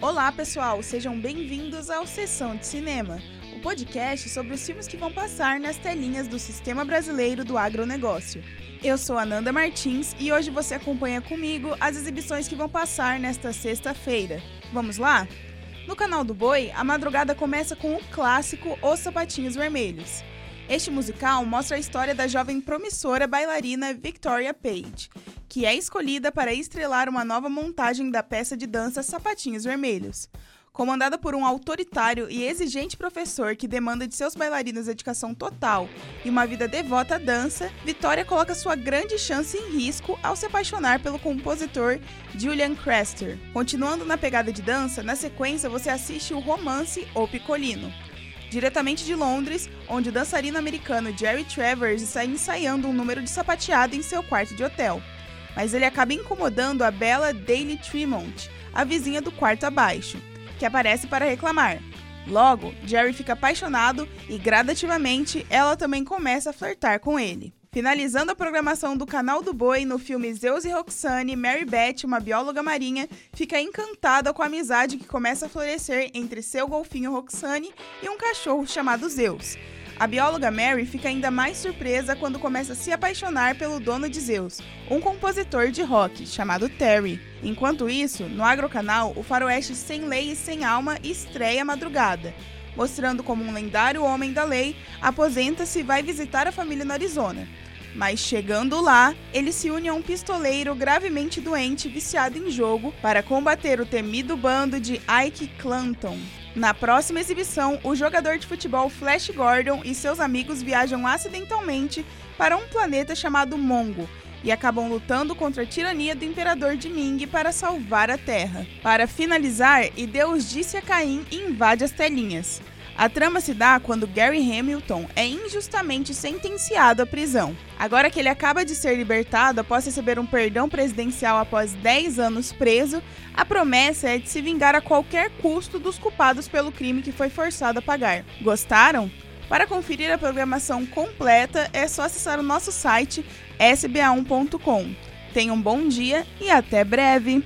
Olá, pessoal, sejam bem-vindos ao Sessão de Cinema, o podcast sobre os filmes que vão passar nas telinhas do Sistema Brasileiro do Agronegócio. Eu sou Ananda Martins e hoje você acompanha comigo as exibições que vão passar nesta sexta-feira. Vamos lá? No canal do Boi, a madrugada começa com o clássico Os Sapatinhos Vermelhos. Este musical mostra a história da jovem promissora bailarina Victoria Page, que é escolhida para estrelar uma nova montagem da peça de dança Sapatinhos Vermelhos. Comandada por um autoritário e exigente professor que demanda de seus bailarinos dedicação total e uma vida devota à dança, Vitória coloca sua grande chance em risco ao se apaixonar pelo compositor Julian Crester. Continuando na pegada de dança, na sequência você assiste o romance O Picolino. Diretamente de Londres, onde o dançarino americano Jerry Travers está ensaiando um número de sapateado em seu quarto de hotel. Mas ele acaba incomodando a bela Daily Tremont, a vizinha do quarto abaixo que aparece para reclamar. Logo, Jerry fica apaixonado e, gradativamente, ela também começa a flertar com ele. Finalizando a programação do canal do Boi no filme Zeus e Roxane, Mary Beth, uma bióloga marinha, fica encantada com a amizade que começa a florescer entre seu golfinho Roxane e um cachorro chamado Zeus. A bióloga Mary fica ainda mais surpresa quando começa a se apaixonar pelo dono de Zeus, um compositor de rock chamado Terry. Enquanto isso, no Agrocanal, o faroeste Sem Lei e Sem Alma estreia madrugada, mostrando como um lendário homem da lei aposenta-se e vai visitar a família no Arizona. Mas chegando lá, ele se une a um pistoleiro gravemente doente viciado em jogo para combater o temido bando de Ike Clanton. Na próxima exibição, o jogador de futebol Flash Gordon e seus amigos viajam acidentalmente para um planeta chamado Mongo e acabam lutando contra a tirania do imperador de Ming para salvar a Terra. Para finalizar, e Deus disse a Caim invade as telinhas. A trama se dá quando Gary Hamilton é injustamente sentenciado à prisão. Agora que ele acaba de ser libertado após receber um perdão presidencial após 10 anos preso, a promessa é de se vingar a qualquer custo dos culpados pelo crime que foi forçado a pagar. Gostaram? Para conferir a programação completa, é só acessar o nosso site sba1.com. Tenham um bom dia e até breve!